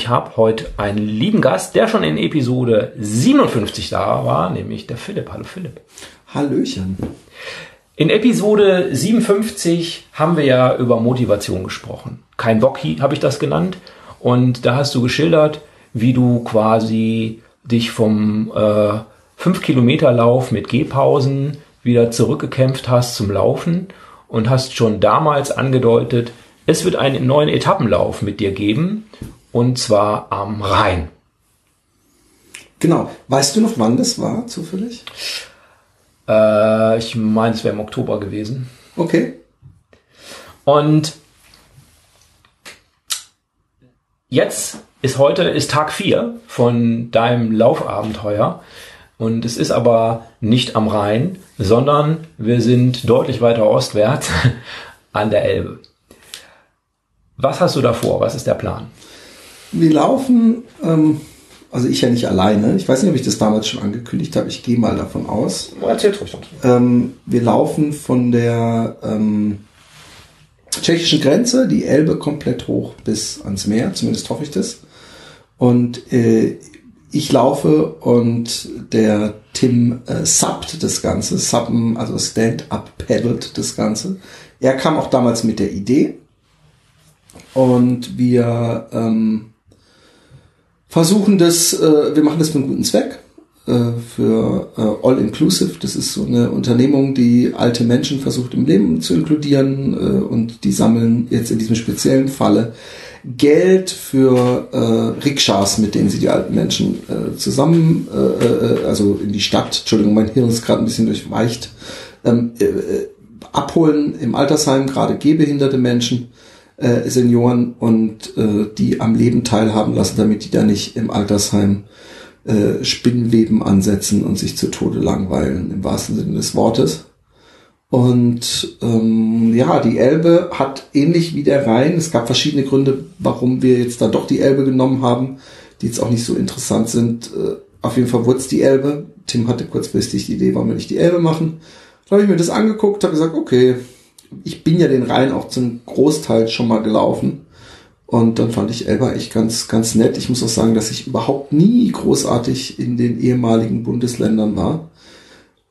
ich habe heute einen lieben Gast, der schon in Episode 57 da war, nämlich der Philipp. Hallo Philipp. Hallöchen. In Episode 57 haben wir ja über Motivation gesprochen. Kein Bock habe ich das genannt. Und da hast du geschildert, wie du quasi dich vom äh, 5 Kilometer Lauf mit Gehpausen wieder zurückgekämpft hast zum Laufen und hast schon damals angedeutet, es wird einen neuen Etappenlauf mit dir geben und zwar am Rhein. Genau. Weißt du noch, wann das war, zufällig? Äh, ich meine, es wäre im Oktober gewesen. Okay. Und jetzt ist heute ist Tag 4 von deinem Laufabenteuer. Und es ist aber nicht am Rhein, sondern wir sind deutlich weiter ostwärts an der Elbe. Was hast du da vor? Was ist der Plan? Wir laufen, ähm, also ich ja nicht alleine. Ich weiß nicht, ob ich das damals schon angekündigt habe. Ich gehe mal davon aus. Erzähl ruhig. Ähm, wir laufen von der ähm, tschechischen Grenze, die Elbe komplett hoch bis ans Meer. Zumindest hoffe ich das. Und äh, ich laufe und der Tim äh, subbt das Ganze, subben, also stand-up paddelt das Ganze. Er kam auch damals mit der Idee und wir ähm, versuchen das, äh, wir machen das für einen guten Zweck, äh, für äh, All Inclusive. Das ist so eine Unternehmung, die alte Menschen versucht im Leben zu inkludieren äh, und die sammeln jetzt in diesem speziellen Falle Geld für äh, Rikschas, mit denen sie die alten Menschen äh, zusammen, äh, äh, also in die Stadt, Entschuldigung, mein Hirn ist gerade ein bisschen durchweicht, ähm, äh, äh, abholen im Altersheim, gerade gehbehinderte Menschen, äh, Senioren und äh, die am Leben teilhaben lassen, damit die da nicht im Altersheim äh, Spinnenweben ansetzen und sich zu Tode langweilen, im wahrsten Sinne des Wortes. Und ähm, ja, die Elbe hat ähnlich wie der Rhein, es gab verschiedene Gründe, warum wir jetzt dann doch die Elbe genommen haben, die jetzt auch nicht so interessant sind. Äh, auf jeden Fall wurde es die Elbe. Tim hatte kurzfristig die Idee, warum wir nicht die Elbe machen. Dann habe ich mir das angeguckt, habe gesagt, okay, ich bin ja den Rhein auch zum Großteil schon mal gelaufen. Und dann fand ich Elba echt ganz, ganz nett. Ich muss auch sagen, dass ich überhaupt nie großartig in den ehemaligen Bundesländern war.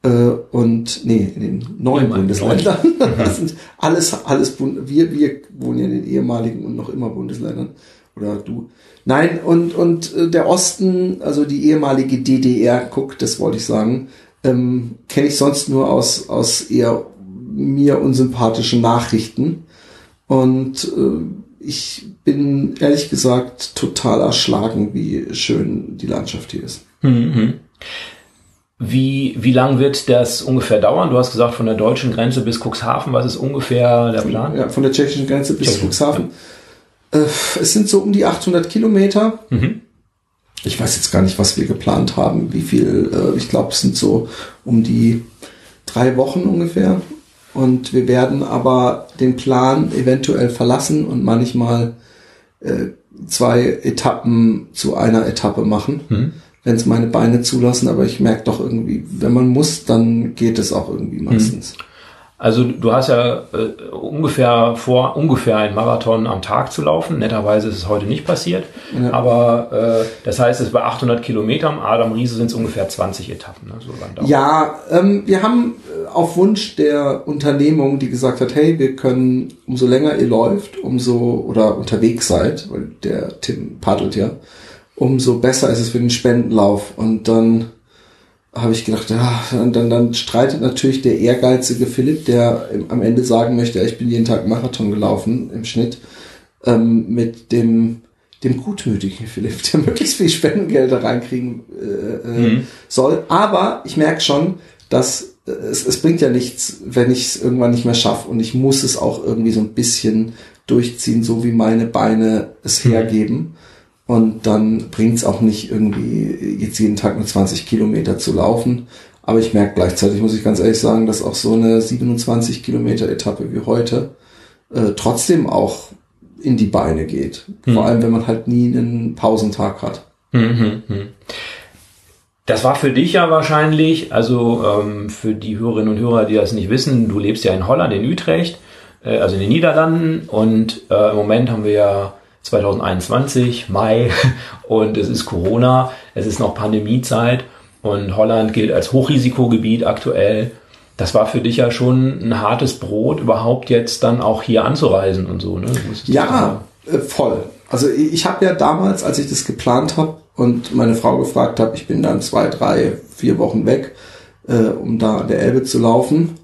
Äh, und nee, in den neuen Ehemaligen Bundesländern. das sind alles, alles Bund wir, wir wohnen ja in den ehemaligen und noch immer Bundesländern. Oder du. Nein, und, und äh, der Osten, also die ehemalige DDR, guck, das wollte ich sagen, ähm, kenne ich sonst nur aus, aus eher mir unsympathischen Nachrichten. Und äh, ich bin ehrlich gesagt total erschlagen, wie schön die Landschaft hier ist. Mhm. Wie, wie lang wird das ungefähr dauern? Du hast gesagt, von der deutschen Grenze bis Cuxhaven. Was ist ungefähr der Plan? Ja, von der tschechischen Grenze bis Tschechien, Cuxhaven. Äh, es sind so um die 800 Kilometer. Mhm. Ich weiß jetzt gar nicht, was wir geplant haben, wie viel. Äh, ich glaube, es sind so um die drei Wochen ungefähr. Und wir werden aber den Plan eventuell verlassen und manchmal äh, zwei Etappen zu einer Etappe machen, Mhm. wenn es meine Beine zulassen. Aber ich merke doch irgendwie, wenn man muss, dann geht es auch irgendwie meistens. Also du hast ja äh, ungefähr vor, ungefähr einen Marathon am Tag zu laufen. Netterweise ist es heute nicht passiert. Ja. Aber äh, das heißt, es bei 800 Kilometern, Adam Riese sind es ungefähr 20 Etappen. Ne? So Ja, ähm, wir haben äh, auf Wunsch der Unternehmung, die gesagt hat, hey, wir können, umso länger ihr läuft, umso oder unterwegs seid, weil der Tim paddelt ja, umso besser ist es für den Spendenlauf. Und dann habe ich gedacht, ja, dann, dann, dann streitet natürlich der ehrgeizige Philipp, der am Ende sagen möchte, ja, ich bin jeden Tag Marathon gelaufen im Schnitt, ähm, mit dem dem gutmütigen Philipp, der möglichst viel Spendengelder reinkriegen äh, äh, Mhm. soll. Aber ich merke schon, dass äh, es, es bringt ja nichts, wenn ich es irgendwann nicht mehr schaffe und ich muss es auch irgendwie so ein bisschen durchziehen, so wie meine Beine es Mhm. hergeben. Und dann bringt es auch nicht irgendwie jetzt jeden Tag nur 20 Kilometer zu laufen. Aber ich merke gleichzeitig, muss ich ganz ehrlich sagen, dass auch so eine 27 Kilometer Etappe wie heute äh, trotzdem auch in die Beine geht. Mhm. Vor allem, wenn man halt nie einen Pausentag hat. Mhm. Das war für dich ja wahrscheinlich, also ähm, für die Hörerinnen und Hörer, die das nicht wissen, du lebst ja in Holland, in Utrecht. äh, also in den Niederlanden. Und äh, im Moment haben wir ja 2021, Mai, und es ist Corona, es ist noch Pandemiezeit und Holland gilt als Hochrisikogebiet aktuell. Das war für dich ja schon ein hartes Brot, überhaupt jetzt dann auch hier anzureisen und so. Ne? Ja, äh, voll. Also ich habe ja damals, als ich das geplant habe und meine Frau gefragt habe, ich bin dann zwei, drei, vier Wochen weg, äh, um da an der Elbe zu laufen,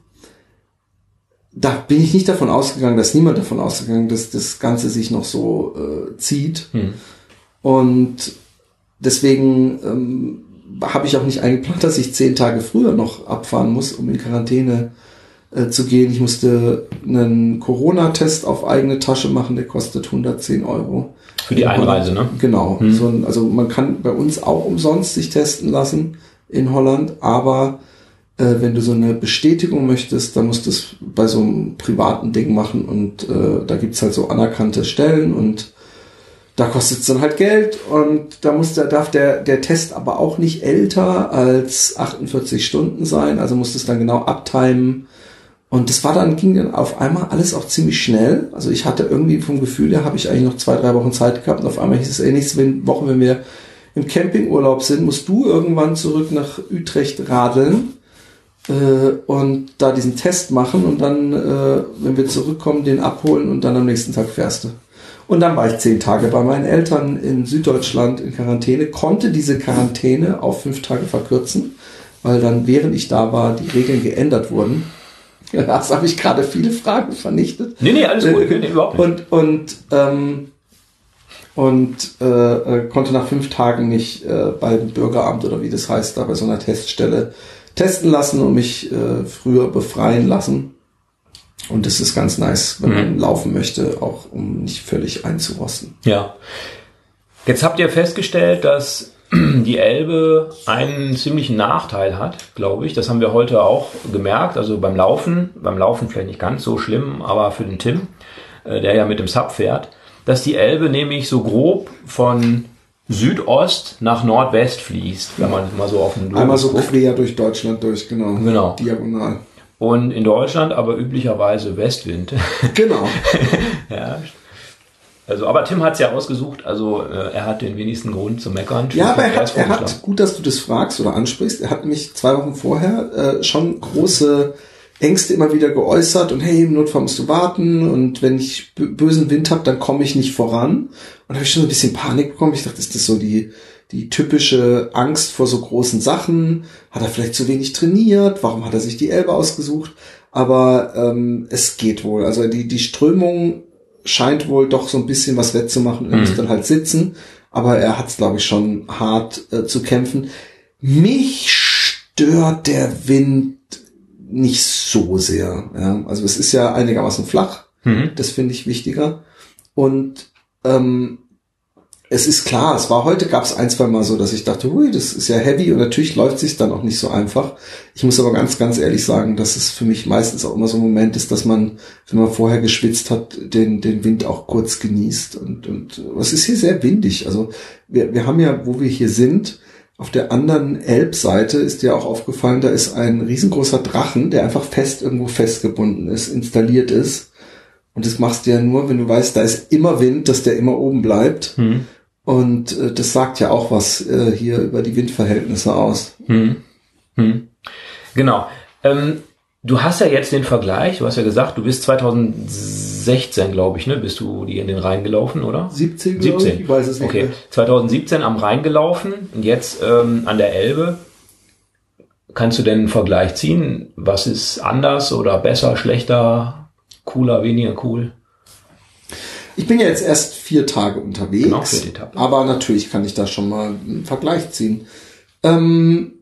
da bin ich nicht davon ausgegangen, dass niemand davon ausgegangen, dass das Ganze sich noch so äh, zieht. Hm. Und deswegen ähm, habe ich auch nicht eingeplant, dass ich zehn Tage früher noch abfahren muss, um in Quarantäne äh, zu gehen. Ich musste einen Corona-Test auf eigene Tasche machen, der kostet 110 Euro. Für die Einreise, ne? Genau. Hm. So, also man kann bei uns auch umsonst sich testen lassen in Holland, aber äh, wenn du so eine Bestätigung möchtest, dann musst du es bei so einem privaten Ding machen und äh, da gibt's halt so anerkannte Stellen und da kostet es dann halt Geld und da muss der, darf der, der Test aber auch nicht älter als 48 Stunden sein, also musst du es dann genau abtimen. Und das war dann, ging dann auf einmal alles auch ziemlich schnell. Also ich hatte irgendwie vom Gefühl, da habe ich eigentlich noch zwei, drei Wochen Zeit gehabt und auf einmal hieß es, ey, nächste Woche, wenn wir im Campingurlaub sind, musst du irgendwann zurück nach Utrecht radeln und da diesen Test machen und dann, äh, wenn wir zurückkommen, den abholen und dann am nächsten Tag fährst du. Und dann war ich zehn Tage bei meinen Eltern in Süddeutschland in Quarantäne, konnte diese Quarantäne auf fünf Tage verkürzen, weil dann, während ich da war, die Regeln geändert wurden. Das habe ich gerade viele Fragen vernichtet. Nee, nee, alles gut, nee, überhaupt nicht. Und, und, ähm, und äh, äh, konnte nach fünf Tagen nicht äh, beim Bürgeramt oder wie das heißt, da bei so einer Teststelle testen lassen und mich äh, früher befreien lassen. Und das ist ganz nice, wenn mhm. man laufen möchte, auch um nicht völlig einzurosten. Ja. Jetzt habt ihr festgestellt, dass die Elbe einen ziemlichen Nachteil hat, glaube ich. Das haben wir heute auch gemerkt. Also beim Laufen, beim Laufen vielleicht nicht ganz so schlimm, aber für den Tim, äh, der ja mit dem Sub fährt, dass die Elbe nämlich so grob von Südost nach Nordwest fließt, wenn man mal so auf den Globus Einmal so guckt. quer durch Deutschland durch, genau. Genau. Diagonal. Und in Deutschland aber üblicherweise Westwind. Genau. ja. Also, aber Tim hat es ja ausgesucht, also äh, er hat den wenigsten Grund zu meckern. Ja, aber er hat, er hat, gut, dass du das fragst oder ansprichst, er hat nämlich zwei Wochen vorher äh, schon große Ängste immer wieder geäußert und hey, im Notfall musst du warten und wenn ich bösen Wind habe, dann komme ich nicht voran. Und da habe ich schon ein bisschen Panik bekommen. Ich dachte, ist das so die, die typische Angst vor so großen Sachen? Hat er vielleicht zu wenig trainiert? Warum hat er sich die Elbe ausgesucht? Aber ähm, es geht wohl. Also die, die Strömung scheint wohl doch so ein bisschen was wettzumachen. Er mhm. muss dann halt sitzen. Aber er hat es, glaube ich, schon hart äh, zu kämpfen. Mich stört der Wind nicht so sehr. Ja. Also es ist ja einigermaßen flach. Mhm. Das finde ich wichtiger. Und ähm, es ist klar, es war heute, gab es ein, zwei Mal so, dass ich dachte, hui, das ist ja heavy und natürlich läuft sich dann auch nicht so einfach. Ich muss aber ganz, ganz ehrlich sagen, dass es für mich meistens auch immer so ein Moment ist, dass man, wenn man vorher geschwitzt hat, den, den Wind auch kurz genießt. Und, und es ist hier sehr windig. Also wir, wir haben ja, wo wir hier sind, auf der anderen Elbseite ist dir auch aufgefallen, da ist ein riesengroßer Drachen, der einfach fest irgendwo festgebunden ist, installiert ist. Und das machst du ja nur, wenn du weißt, da ist immer Wind, dass der immer oben bleibt. Hm. Und äh, das sagt ja auch was äh, hier über die Windverhältnisse aus. Hm. Hm. Genau. Ähm, du hast ja jetzt den Vergleich, du hast ja gesagt, du bist 2016, glaube ich, ne, bist du die in den Rhein gelaufen, oder? 17, 17. Ich, ich weiß es nicht. Okay, 2017 am Rhein gelaufen und jetzt ähm, an der Elbe. Kannst du denn einen Vergleich ziehen? Was ist anders oder besser, schlechter, cooler, weniger cool? Ich bin ja jetzt erst vier Tage unterwegs. Genau, vier Etappen. Aber natürlich kann ich da schon mal einen Vergleich ziehen. Ähm,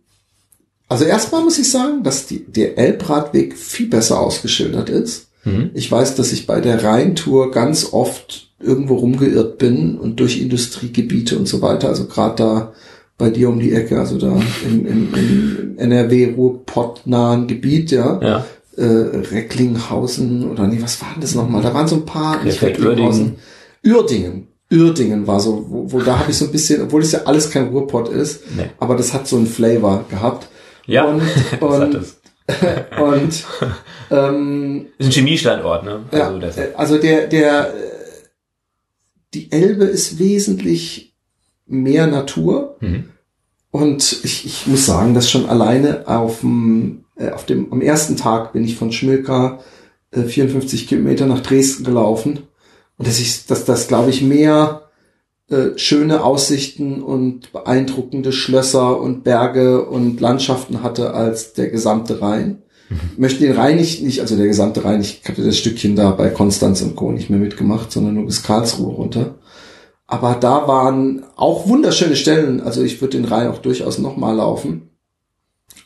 also erstmal muss ich sagen, dass die, der Elbradweg viel besser ausgeschildert ist. Mhm. Ich weiß, dass ich bei der Rheintour ganz oft irgendwo rumgeirrt bin und durch Industriegebiete und so weiter. Also gerade da bei dir um die Ecke, also da im, im, im NRW-Ruhrpott-nahen Gebiet, ja. ja. Äh, Recklinghausen oder nee, was war denn das nochmal? Da waren so ein paar, Recklinghausen. Uerdingen. Uerdingen war so, wo, wo da habe ich so ein bisschen, obwohl es ja alles kein Ruhrpott ist, nee. aber das hat so einen Flavor gehabt. Ja, und, und und ähm, ist ein Chemiestandort, ne? Also, ja, also der, der, die Elbe ist wesentlich mehr Natur. Mhm. Und ich, ich muss sagen, dass schon alleine auf dem, äh, auf dem, am ersten Tag bin ich von Schmilka äh, 54 Kilometer nach Dresden gelaufen. Und dass ich, dass das, glaube ich, mehr äh, schöne Aussichten und beeindruckende Schlösser und Berge und Landschaften hatte als der gesamte Rhein. Mhm. Ich möchte den Rhein nicht, nicht, also der gesamte Rhein, ich habe das Stückchen da bei Konstanz und Co. nicht mehr mitgemacht, sondern nur bis Karlsruhe runter. Aber da waren auch wunderschöne Stellen, also ich würde den Rhein auch durchaus nochmal laufen.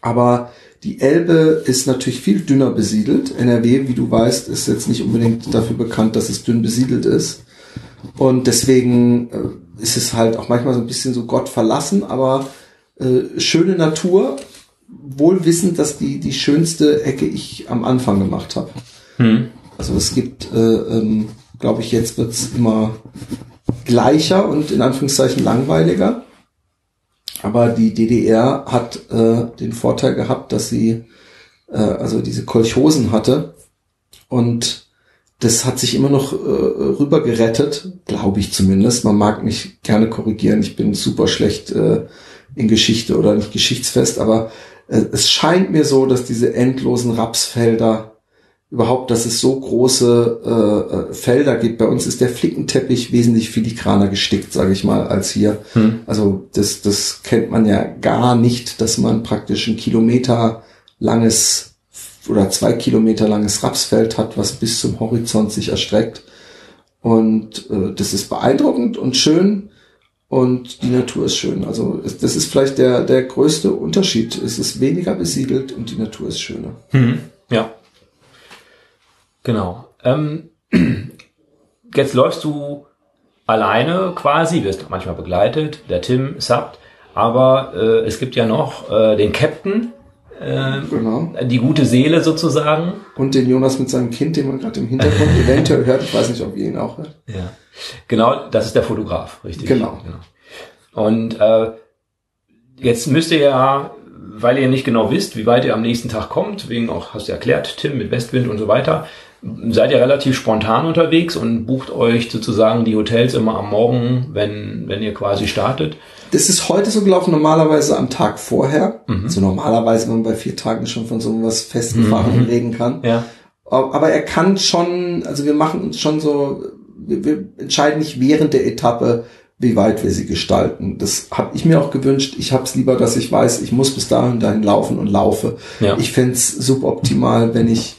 Aber die Elbe ist natürlich viel dünner besiedelt. NRW, wie du weißt, ist jetzt nicht unbedingt dafür bekannt, dass es dünn besiedelt ist. Und deswegen äh, ist es halt auch manchmal so ein bisschen so Gott verlassen, aber äh, schöne Natur, wohl wissend, dass die, die schönste Ecke ich am Anfang gemacht habe. Hm. Also es gibt, äh, ähm, glaube ich, jetzt wird's immer gleicher und in Anführungszeichen langweiliger. Aber die DDR hat äh, den Vorteil gehabt, dass sie äh, also diese Kolchosen hatte und das hat sich immer noch äh, rüber gerettet, glaube ich zumindest. Man mag mich gerne korrigieren, ich bin super schlecht äh, in Geschichte oder nicht geschichtsfest, aber äh, es scheint mir so, dass diese endlosen Rapsfelder überhaupt, dass es so große äh, äh, Felder gibt. Bei uns ist der Flickenteppich wesentlich filigraner gestickt, sage ich mal, als hier. Hm. Also das, das kennt man ja gar nicht, dass man praktisch ein Kilometer langes oder zwei Kilometer langes Rapsfeld hat, was bis zum Horizont sich erstreckt. Und äh, das ist beeindruckend und schön und die Natur ist schön. Also das ist vielleicht der, der größte Unterschied. Es ist weniger besiedelt und die Natur ist schöner. Hm. Ja. Genau. Ähm, jetzt läufst du alleine quasi, wirst manchmal begleitet, der Tim subbt, aber äh, es gibt ja noch äh, den Captain, äh, genau. die gute Seele sozusagen. Und den Jonas mit seinem Kind, den man gerade im Hintergrund eventuell hört. Ich weiß nicht, ob ihr ihn auch hört. Ja, genau, das ist der Fotograf, richtig. Genau. genau. Und äh, jetzt müsst ihr ja, weil ihr nicht genau wisst, wie weit ihr am nächsten Tag kommt, wegen auch, hast du erklärt, Tim mit Westwind und so weiter, seid ihr relativ spontan unterwegs und bucht euch sozusagen die Hotels immer am Morgen, wenn, wenn ihr quasi startet. Das ist heute so gelaufen, normalerweise am Tag vorher. Mhm. Also normalerweise, wenn man bei vier Tagen schon von so was Festgefahren mhm. reden kann. Ja. Aber er kann schon, also wir machen uns schon so, wir, wir entscheiden nicht während der Etappe, wie weit wir sie gestalten. Das habe ich mir auch gewünscht. Ich habe es lieber, dass ich weiß, ich muss bis dahin dahin laufen und laufe. Ja. Ich fände es suboptimal, wenn ich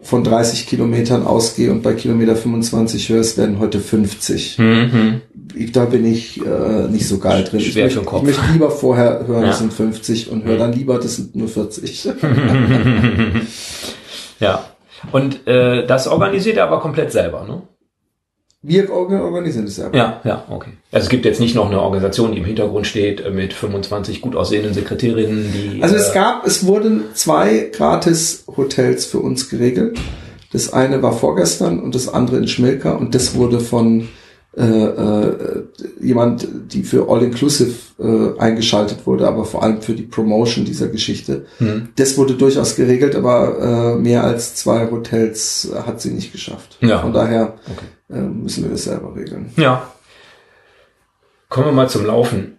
von 30 Kilometern ausgehe und bei Kilometer 25 höre, es werden heute 50. Mhm. Da bin ich äh, nicht so geil drin. Schwer ich, möchte, ich möchte lieber vorher hören, ja. das sind 50 und höre mhm. dann lieber, das sind nur 40. ja. Und äh, das organisiert er aber komplett selber, ne? Wir organisieren es selber. Ja, ja, okay. Also es gibt jetzt nicht noch eine Organisation, die im Hintergrund steht äh, mit 25 gut aussehenden Sekretärinnen, die. Also es äh, gab, es wurden zwei gratis Hotels für uns geregelt. Das eine war vorgestern und das andere in Schmilka und das wurde von äh, äh, jemand, die für All Inclusive äh, eingeschaltet wurde, aber vor allem für die Promotion dieser Geschichte. Hm. Das wurde durchaus geregelt, aber äh, mehr als zwei Hotels hat sie nicht geschafft. Ja. Von daher okay äh, müssen wir das selber regeln. Ja. Kommen wir mal zum Laufen.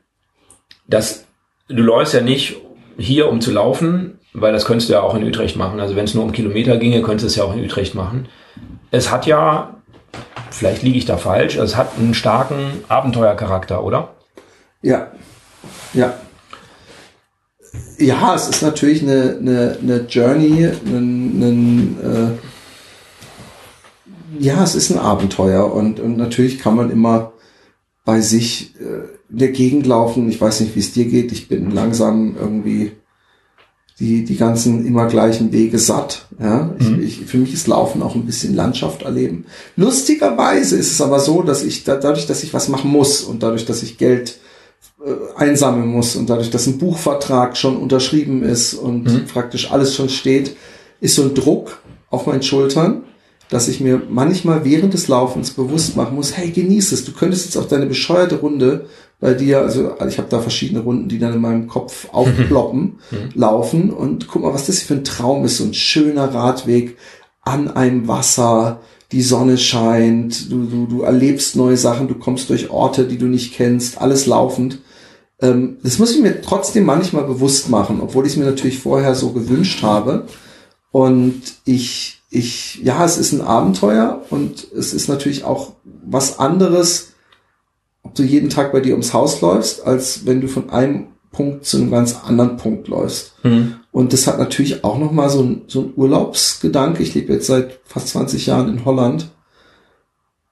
Das, du läufst ja nicht hier, um zu laufen, weil das könntest du ja auch in Utrecht machen. Also wenn es nur um Kilometer ginge, könntest du es ja auch in Utrecht machen. Es hat ja, vielleicht liege ich da falsch, es hat einen starken Abenteuercharakter, oder? Ja, ja. Ja, es ist natürlich eine, eine, eine Journey, ein, ein, äh, ja, es ist ein Abenteuer und, und natürlich kann man immer bei sich äh, in der Gegend laufen. Ich weiß nicht, wie es dir geht. Ich bin langsam irgendwie die, die ganzen immer gleichen Wege satt. Ja, mhm. ich, ich, für mich ist Laufen auch ein bisschen Landschaft erleben. Lustigerweise ist es aber so, dass ich da, dadurch, dass ich was machen muss und dadurch, dass ich Geld äh, einsammeln muss und dadurch, dass ein Buchvertrag schon unterschrieben ist und mhm. praktisch alles schon steht, ist so ein Druck auf meinen Schultern dass ich mir manchmal während des Laufens bewusst machen muss, hey, genieß es. Du könntest jetzt auch deine bescheuerte Runde bei dir. Also ich habe da verschiedene Runden, die dann in meinem Kopf aufploppen, Mhm. laufen und guck mal, was das hier für ein Traum ist. So ein schöner Radweg an einem Wasser, die Sonne scheint, du, du, du erlebst neue Sachen, du kommst durch Orte, die du nicht kennst, alles laufend. Ähm, das muss ich mir trotzdem manchmal bewusst machen, obwohl ich es mir natürlich vorher so gewünscht habe. Und ich, ich, ja, es ist ein Abenteuer und es ist natürlich auch was anderes, ob du jeden Tag bei dir ums Haus läufst, als wenn du von einem Punkt zu einem ganz anderen Punkt läufst. Mhm. Und das hat natürlich auch nochmal so ein, so ein Urlaubsgedanke. Ich lebe jetzt seit fast 20 Jahren in Holland.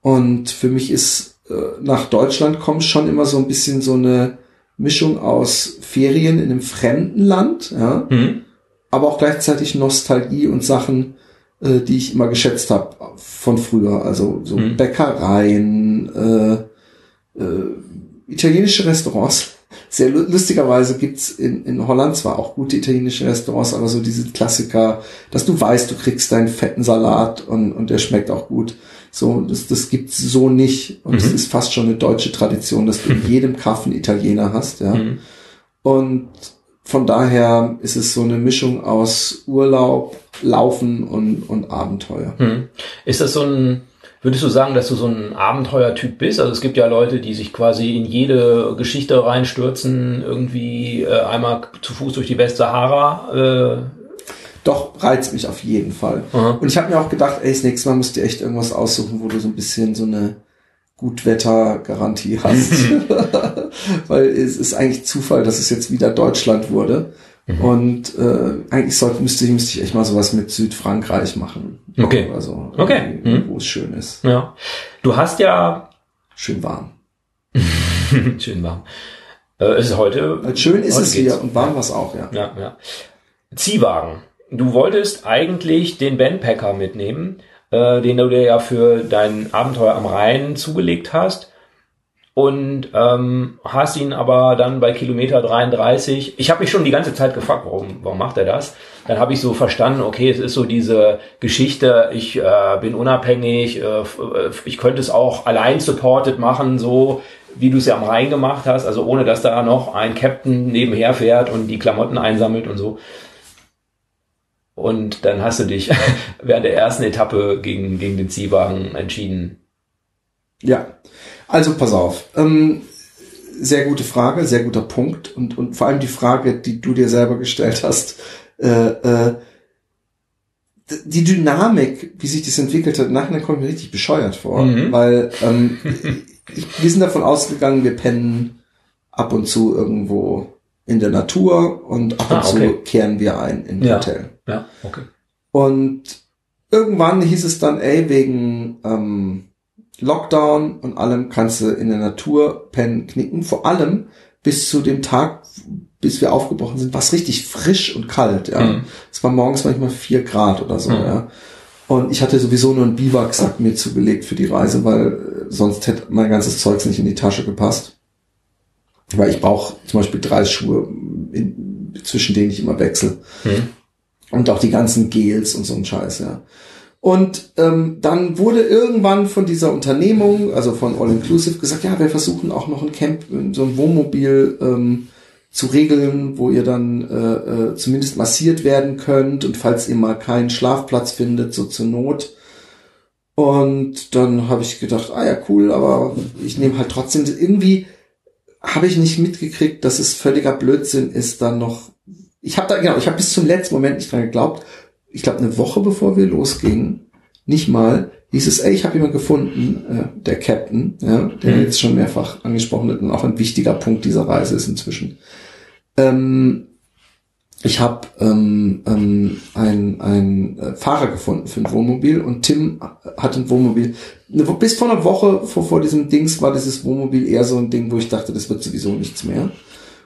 Und für mich ist äh, nach Deutschland kommt schon immer so ein bisschen so eine Mischung aus Ferien in einem fremden Land, ja, Mhm. aber auch gleichzeitig Nostalgie und Sachen, äh, die ich immer geschätzt habe von früher. Also so Mhm. Bäckereien, äh, äh, italienische Restaurants. Sehr lu- lustigerweise gibt's in, in Holland zwar auch gute italienische Restaurants, aber so diese Klassiker, dass du weißt, du kriegst deinen fetten Salat und, und der schmeckt auch gut. So, das, das gibt's so nicht. Und es Mhm. ist fast schon eine deutsche Tradition, dass du in jedem Kaff einen Italiener hast, ja. Mhm. Und von daher ist es so eine Mischung aus Urlaub, Laufen und, und Abenteuer. Hm. Ist das so ein, würdest du sagen, dass du so ein Abenteuertyp bist? Also es gibt ja Leute, die sich quasi in jede Geschichte reinstürzen, irgendwie äh, einmal zu Fuß durch die Westsahara. Äh, Doch, reizt mich auf jeden Fall. Aha. Und ich habe mir auch gedacht, ey, das nächste Mal musst du echt irgendwas aussuchen, wo du so ein bisschen so eine Gutwettergarantie hast. Weil es ist eigentlich Zufall, dass es jetzt wieder Deutschland wurde. Mhm. Und äh, eigentlich sollte, müsste, ich- müsste ich echt mal sowas mit Südfrankreich machen. Okay. Also, Okay. irgendwie, Mhm. wo es schön ist. ja. Du hast ja Schön warm. schön warm. Äh, es ist heute. Schön ist es geht's. hier und warm war es auch, ja. Ja, ja. Ziehwagen. Du wolltest eigentlich den Bandpacker mitnehmen, äh, den du dir ja für dein Abenteuer am Rhein zugelegt hast. Und ähm, hast ihn aber dann bei Kilometer 33. Ich habe mich schon die ganze Zeit gefragt, warum, warum macht er das? Dann habe ich so verstanden, okay, es ist so diese Geschichte, ich äh, bin unabhängig, äh, äh, ich könnte es auch allein supported machen, so wie du es ja am Rhein gemacht hast, also ohne dass da noch ein Captain nebenher fährt und die Klamotten einsammelt und so. Und dann hast du dich während der ersten Etappe gegen, gegen den Ziehwagen entschieden. Ja, also pass auf. Ähm, sehr gute Frage, sehr guter Punkt und, und vor allem die Frage, die du dir selber gestellt hast. Äh, äh, die Dynamik, wie sich das entwickelt hat, nachher kommt mir richtig bescheuert vor, Mhm. weil ähm, ich, wir sind davon ausgegangen, wir pennen ab und zu irgendwo in der Natur und ab und Ah, zu okay. kehren wir ein in Ja. Hotel. Ja, okay. Und irgendwann hieß es dann, ey, wegen ähm, Lockdown und allem kannst du in der Natur pennen, knicken. Vor allem bis zu dem Tag, bis wir aufgebrochen sind, war es richtig frisch und kalt. Ja, Mhm. es war morgens manchmal vier Grad oder so. Mhm. Ja, und ich hatte sowieso nur einen Biwaksack mir zugelegt für die Reise, weil äh, sonst hätte mein ganzes Zeugs nicht in die Tasche gepasst. Weil ich brauche zum Beispiel drei Schuhe, in, zwischen denen ich immer wechsle. Hm. Und auch die ganzen Gels und so ein Scheiß, ja. Und ähm, dann wurde irgendwann von dieser Unternehmung, also von All Inclusive, gesagt, ja, wir versuchen auch noch ein Camp, so ein Wohnmobil ähm, zu regeln, wo ihr dann äh, äh, zumindest massiert werden könnt und falls ihr mal keinen Schlafplatz findet, so zur Not. Und dann habe ich gedacht, ah ja, cool, aber ich nehme halt trotzdem irgendwie habe ich nicht mitgekriegt, dass es völliger Blödsinn ist, dann noch. Ich habe da genau, ich habe bis zum letzten Moment nicht dran geglaubt. Ich glaube, eine Woche bevor wir losgingen, nicht mal, hieß es, ey, ich habe jemanden gefunden, äh, der Captain, ja, der Mhm. jetzt schon mehrfach angesprochen wird und auch ein wichtiger Punkt dieser Reise ist inzwischen. Ähm, ich habe ähm, ähm, einen ein, äh, Fahrer gefunden für ein Wohnmobil und Tim hat ein Wohnmobil. Bis vor einer Woche vor, vor diesem Dings war dieses Wohnmobil eher so ein Ding, wo ich dachte, das wird sowieso nichts mehr.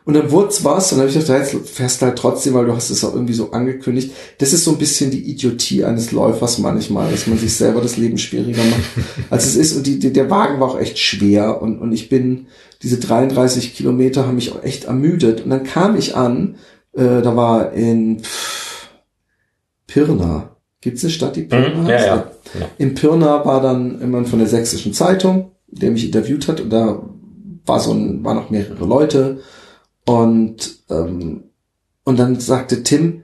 Und dann wurd's was, und dann habe ich gedacht, jetzt fährst du halt trotzdem, weil du hast es auch irgendwie so angekündigt. Das ist so ein bisschen die Idiotie eines Läufers manchmal, dass man sich selber das Leben schwieriger macht, als es ist. Und die, die, der Wagen war auch echt schwer und, und ich bin, diese 33 Kilometer haben mich auch echt ermüdet. Und dann kam ich an, äh, da war in pff, Pirna. Gibt's eine Stadt, die Pirna Mhm, ja, heißt? ja. ja. In Pirna war dann jemand von der Sächsischen Zeitung, der mich interviewt hat und da war so ein, waren noch mehrere Leute und ähm, und dann sagte Tim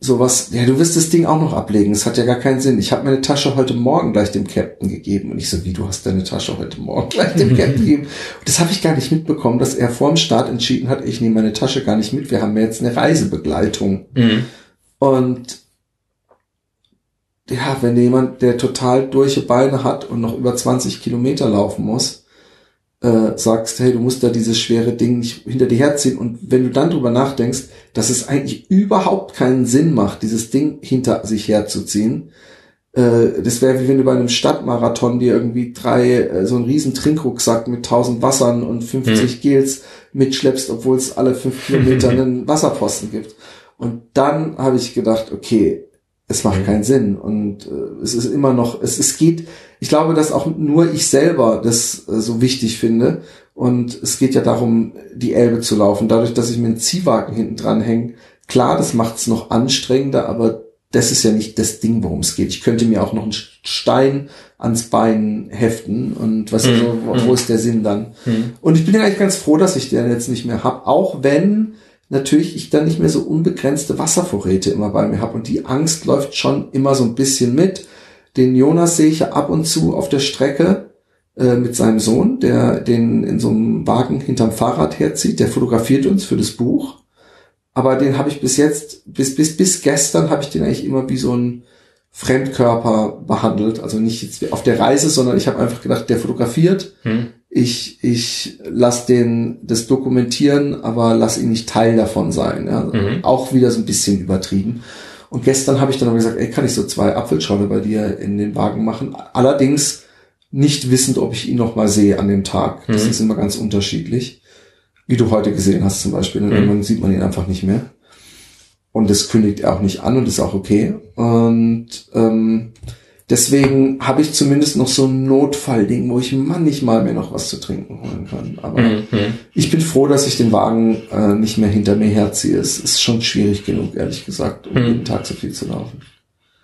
sowas, ja, du wirst das Ding auch noch ablegen, es hat ja gar keinen Sinn. Ich habe meine Tasche heute Morgen gleich dem Captain gegeben und ich so, wie du hast deine Tasche heute Morgen gleich dem Captain gegeben? Und das habe ich gar nicht mitbekommen, dass er vor dem Start entschieden hat, ich nehme meine Tasche gar nicht mit, wir haben jetzt eine Reisebegleitung. Mhm. Und ja, wenn jemand, der total durche Beine hat und noch über 20 Kilometer laufen muss, äh, sagst, hey, du musst da dieses schwere Ding nicht hinter dir herziehen. Und wenn du dann drüber nachdenkst, dass es eigentlich überhaupt keinen Sinn macht, dieses Ding hinter sich herzuziehen, äh, das wäre wie wenn du bei einem Stadtmarathon dir irgendwie drei, äh, so einen riesen Trinkrucksack mit 1000 Wassern und 50 mhm. Gels mitschleppst, obwohl es alle fünf Kilometer einen Wasserposten gibt. Und dann habe ich gedacht, okay, es macht mhm. keinen Sinn und äh, es ist immer noch, es, es geht, ich glaube, dass auch nur ich selber das äh, so wichtig finde und es geht ja darum, die Elbe zu laufen. Dadurch, dass ich mir einen Ziehwagen hinten dran hänge, klar, das macht es noch anstrengender, aber das ist ja nicht das Ding, worum es geht. Ich könnte mir auch noch einen Stein ans Bein heften und was mhm. also, wo, wo, mhm. ist der Sinn dann? Mhm. Und ich bin ja eigentlich ganz froh, dass ich den jetzt nicht mehr hab, auch wenn natürlich ich dann nicht mehr so unbegrenzte Wasservorräte immer bei mir habe und die Angst läuft schon immer so ein bisschen mit. Den Jonas sehe ich ja ab und zu auf der Strecke äh, mit seinem Sohn, der den in so einem Wagen hinterm Fahrrad herzieht, der fotografiert uns für das Buch. Aber den habe ich bis jetzt, bis, bis, bis gestern habe ich den eigentlich immer wie so ein Fremdkörper behandelt. Also nicht jetzt auf der Reise, sondern ich habe einfach gedacht, der fotografiert. Hm ich, ich lass den das dokumentieren, aber lass ihn nicht Teil davon sein. Ja? Mhm. Auch wieder so ein bisschen übertrieben. Und gestern habe ich dann aber gesagt, ey, kann ich so zwei Apfelschorle bei dir in den Wagen machen? Allerdings nicht wissend, ob ich ihn noch mal sehe an dem Tag. Das mhm. ist immer ganz unterschiedlich. Wie du heute gesehen hast zum Beispiel. Und mhm. irgendwann sieht man ihn einfach nicht mehr. Und das kündigt er auch nicht an und ist auch okay. Und ähm, Deswegen habe ich zumindest noch so ein Notfallding, wo ich manchmal mir noch was zu trinken holen kann. Aber mhm. ich bin froh, dass ich den Wagen äh, nicht mehr hinter mir herziehe. Es ist schon schwierig genug, ehrlich gesagt, um mhm. jeden Tag so viel zu laufen.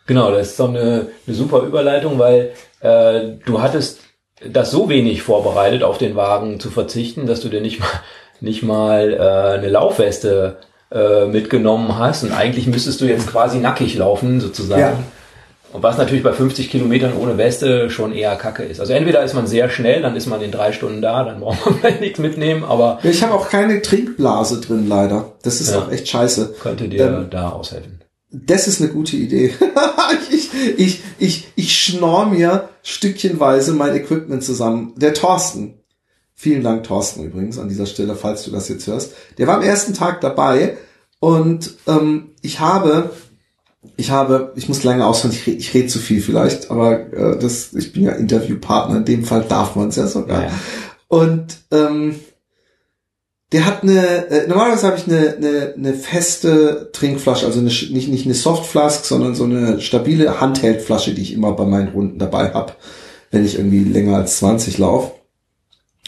Genau, das ist doch eine, eine super Überleitung, weil äh, du hattest das so wenig vorbereitet, auf den Wagen zu verzichten, dass du dir nicht mal, nicht mal äh, eine Laufweste äh, mitgenommen hast. Und eigentlich müsstest du jetzt quasi nackig laufen, sozusagen. Ja. Und was natürlich bei 50 Kilometern ohne Weste schon eher kacke ist. Also entweder ist man sehr schnell, dann ist man in drei Stunden da, dann braucht man vielleicht nichts mitnehmen, aber. Ich habe auch keine Trinkblase drin, leider. Das ist ja, auch echt scheiße. Könnte dir ähm, da aushelfen. Das ist eine gute Idee. ich, ich, ich, ich schnorr mir stückchenweise mein Equipment zusammen. Der Thorsten. Vielen Dank, Thorsten, übrigens, an dieser Stelle, falls du das jetzt hörst. Der war am ersten Tag dabei und ähm, ich habe ich habe, ich muss lange ausholen, ich, ich rede zu viel vielleicht, aber äh, das, ich bin ja Interviewpartner, in dem Fall darf man es ja sogar. Ja. Und ähm, der hat eine, äh, normalerweise habe ich eine, eine, eine feste Trinkflasche, also eine, nicht, nicht eine Softflask, sondern so eine stabile Handheldflasche, die ich immer bei meinen Runden dabei habe, wenn ich irgendwie länger als 20 laufe.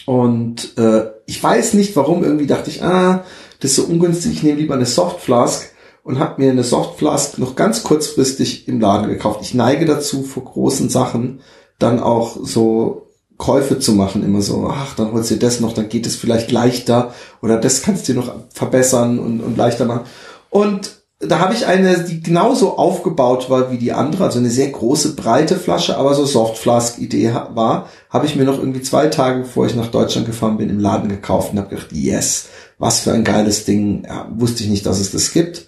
Und äh, ich weiß nicht, warum, irgendwie dachte ich, ah, das ist so ungünstig, ich nehme lieber eine Softflask und habe mir eine Softflask noch ganz kurzfristig im Laden gekauft. Ich neige dazu, vor großen Sachen dann auch so Käufe zu machen, immer so, ach, dann holst du dir das noch, dann geht es vielleicht leichter oder das kannst du noch verbessern und, und leichter machen. Und da habe ich eine, die genauso aufgebaut war wie die andere, also eine sehr große, breite Flasche, aber so Softflask-Idee war, habe ich mir noch irgendwie zwei Tage, bevor ich nach Deutschland gefahren bin, im Laden gekauft und habe gedacht, yes, was für ein geiles Ding, ja, wusste ich nicht, dass es das gibt.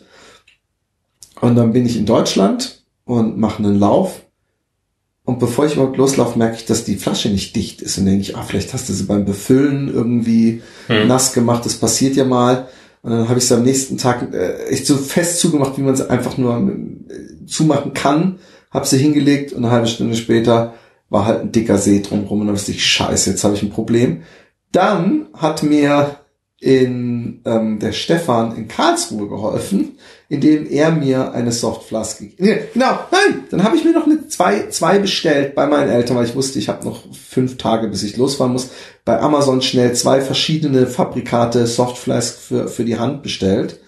Und dann bin ich in Deutschland und mache einen Lauf. Und bevor ich überhaupt loslaufe, merke ich, dass die Flasche nicht dicht ist. Und denke ich, ah, vielleicht hast du sie beim Befüllen irgendwie hm. nass gemacht. Das passiert ja mal. Und dann habe ich sie am nächsten Tag äh, echt so fest zugemacht, wie man sie einfach nur äh, zumachen kann. Habe sie hingelegt und eine halbe Stunde später war halt ein dicker See drumherum. Und dann wusste ich, scheiße, jetzt habe ich ein Problem. Dann hat mir in ähm, der Stefan in Karlsruhe geholfen, indem er mir eine Softflask nee, genau nein dann habe ich mir noch eine zwei zwei bestellt bei meinen Eltern weil ich wusste ich habe noch fünf Tage bis ich losfahren muss bei Amazon schnell zwei verschiedene Fabrikate Softflask für für die Hand bestellt.